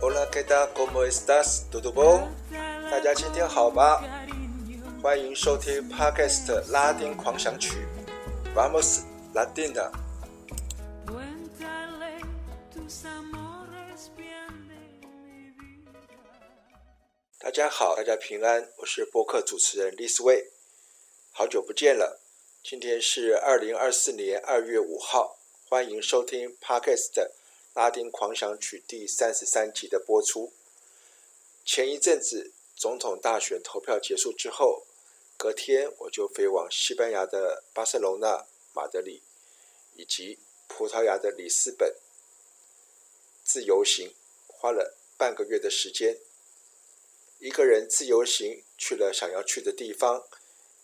Hola, ¿qué tal? ¿Cómo estás? ¿Todo bien? 大家今天好吗？欢迎收听 Podcast 拉丁狂想曲，Vamos Latina。大家好，大家平安，我是播客主持人李思维，好久不见了。今天是二零二四年二月五号，欢迎收听 Podcast 拉丁狂想曲第三十三集的播出。前一阵子总统大选投票结束之后，隔天我就飞往西班牙的巴塞罗那、马德里以及葡萄牙的里斯本自由行，花了半个月的时间，一个人自由行去了想要去的地方，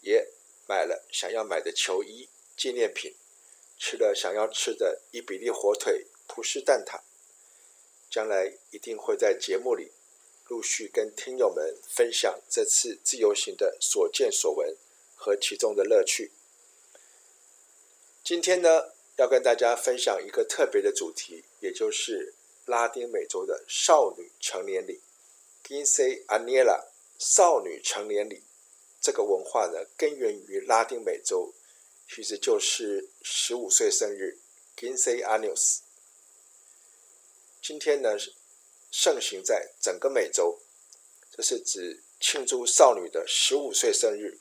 也买了想要买的球衣、纪念品，吃了想要吃的伊比利火腿、葡式蛋挞。将来一定会在节目里陆续跟听友们分享这次自由行的所见所闻和其中的乐趣。今天呢，要跟大家分享一个特别的主题，也就是拉丁美洲的少女成年礼 g i n s e Añera）。少女成年礼。这个文化呢，根源于拉丁美洲，其实就是十五岁生日 （Quince Años）。今天呢，盛行在整个美洲，这是指庆祝少女的十五岁生日。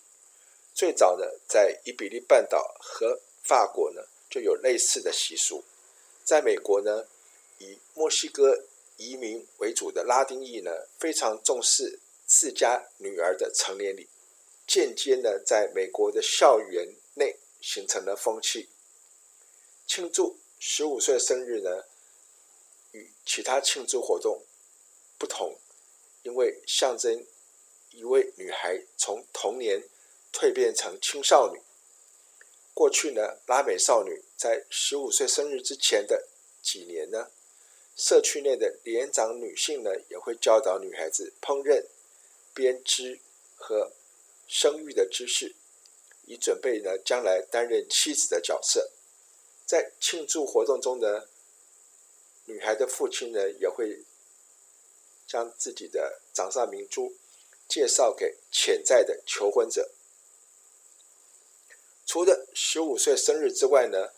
最早呢，在伊比利半岛和法国呢，就有类似的习俗。在美国呢，以墨西哥移民为主的拉丁裔呢，非常重视自家女儿的成年礼。间接呢，在美国的校园内形成了风气。庆祝十五岁生日呢，与其他庆祝活动不同，因为象征一位女孩从童年蜕变成青少女。过去呢，拉美少女在十五岁生日之前的几年呢，社区内的年长女性呢，也会教导女孩子烹饪、编织和生育的知识，以准备呢将来担任妻子的角色。在庆祝活动中呢，女孩的父亲呢也会将自己的掌上明珠介绍给潜在的求婚者。除了十五岁生日之外呢，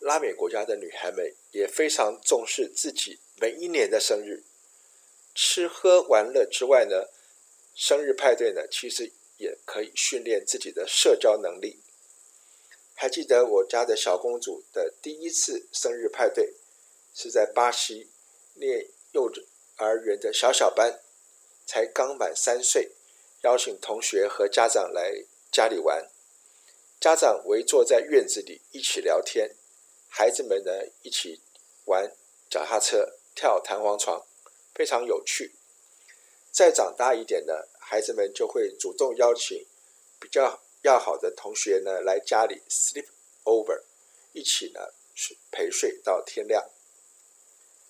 拉美国家的女孩们也非常重视自己每一年的生日。吃喝玩乐之外呢，生日派对呢其实。也可以训练自己的社交能力。还记得我家的小公主的第一次生日派对，是在巴西念幼儿园的小小班，才刚满三岁，邀请同学和家长来家里玩。家长围坐在院子里一起聊天，孩子们呢一起玩脚踏车、跳弹簧床，非常有趣。再长大一点呢，孩子们就会主动邀请比较要好的同学呢来家里 sleep over，一起呢去陪睡到天亮。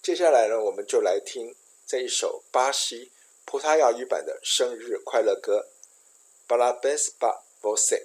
接下来呢，我们就来听这一首巴西葡萄牙语版的生日快乐歌《Parabéns para você》。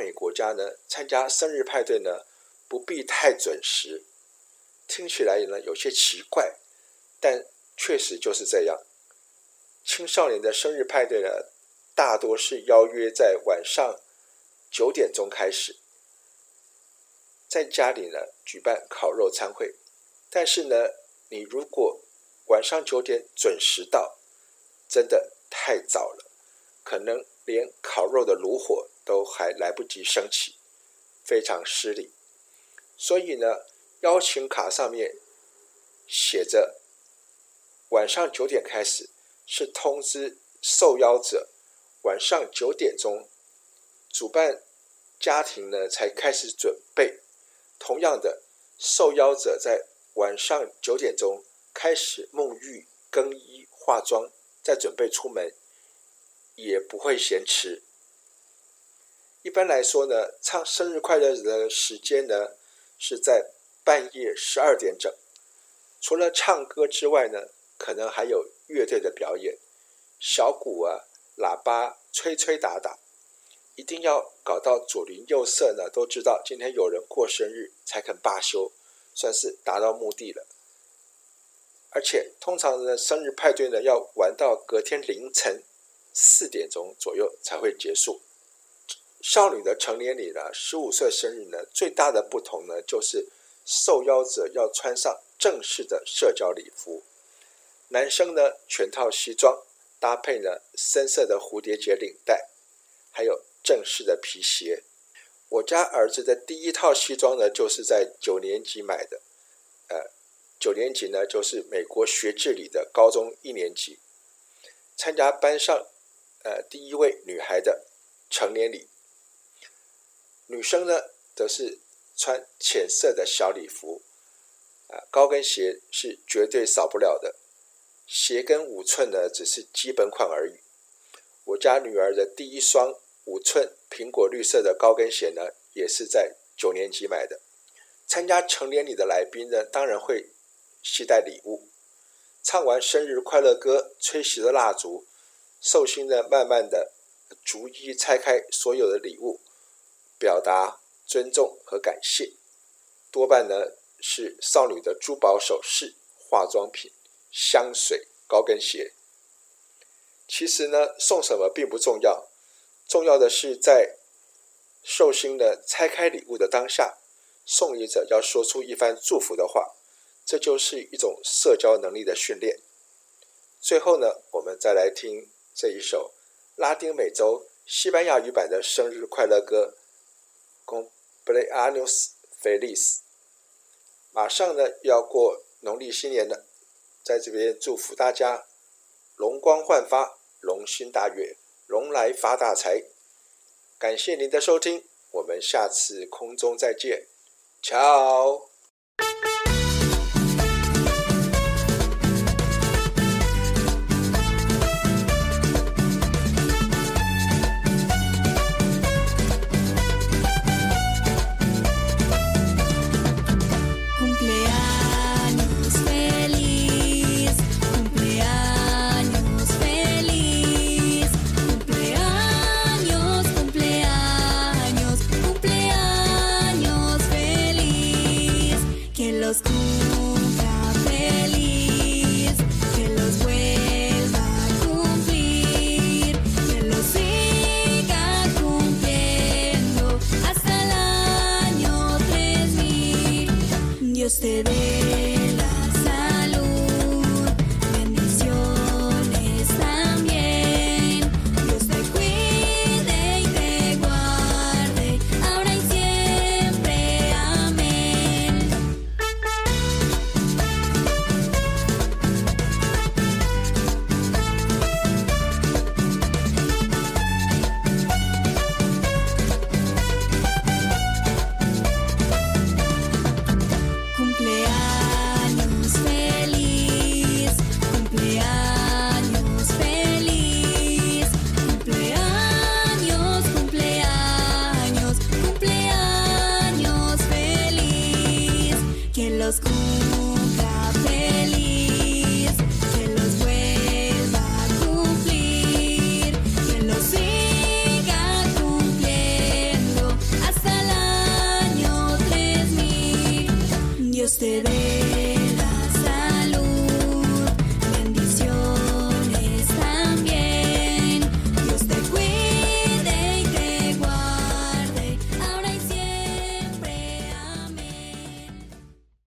美国家呢，参加生日派对呢，不必太准时。听起来呢有些奇怪，但确实就是这样。青少年的生日派对呢，大多是邀约在晚上九点钟开始，在家里呢举办烤肉餐会。但是呢，你如果晚上九点准时到，真的太早了，可能连烤肉的炉火都还来不及升起，非常失礼。所以呢，邀请卡上面写着晚上九点开始，是通知受邀者晚上九点钟，主办家庭呢才开始准备。同样的，受邀者在晚上九点钟开始沐浴、更衣、化妆，再准备出门，也不会嫌迟。一般来说呢，唱生日快乐的时间呢是在半夜十二点整。除了唱歌之外呢，可能还有乐队的表演，小鼓啊、喇叭吹吹打打，一定要搞到左邻右舍呢都知道今天有人过生日，才肯罢休。算是达到目的了，而且通常呢，生日派对呢要玩到隔天凌晨四点钟左右才会结束。少女的成年礼呢，十五岁生日呢，最大的不同呢，就是受邀者要穿上正式的社交礼服，男生呢全套西装，搭配呢深色的蝴蝶结领带，还有正式的皮鞋。我家儿子的第一套西装呢，就是在九年级买的。呃，九年级呢，就是美国学制里的高中一年级，参加班上呃第一位女孩的成年礼。女生呢，则是穿浅色的小礼服，啊、高跟鞋是绝对少不了的，鞋跟五寸呢，只是基本款而已。我家女儿的第一双。五寸苹果绿色的高跟鞋呢，也是在九年级买的。参加成年礼的来宾呢，当然会携带礼物。唱完生日快乐歌，吹熄了蜡烛，寿星呢，慢慢的逐一拆开所有的礼物，表达尊重和感谢。多半呢是少女的珠宝首饰、化妆品、香水、高跟鞋。其实呢，送什么并不重要。重要的是，在寿星的拆开礼物的当下，送礼者要说出一番祝福的话，这就是一种社交能力的训练。最后呢，我们再来听这一首拉丁美洲西班牙语版的生日快乐歌《Cumpleaños Feliz》。马上呢要过农历新年了，在这边祝福大家容光焕发，龙心大悦。龙来发大财，感谢您的收听，我们下次空中再见。Stay. an stay there.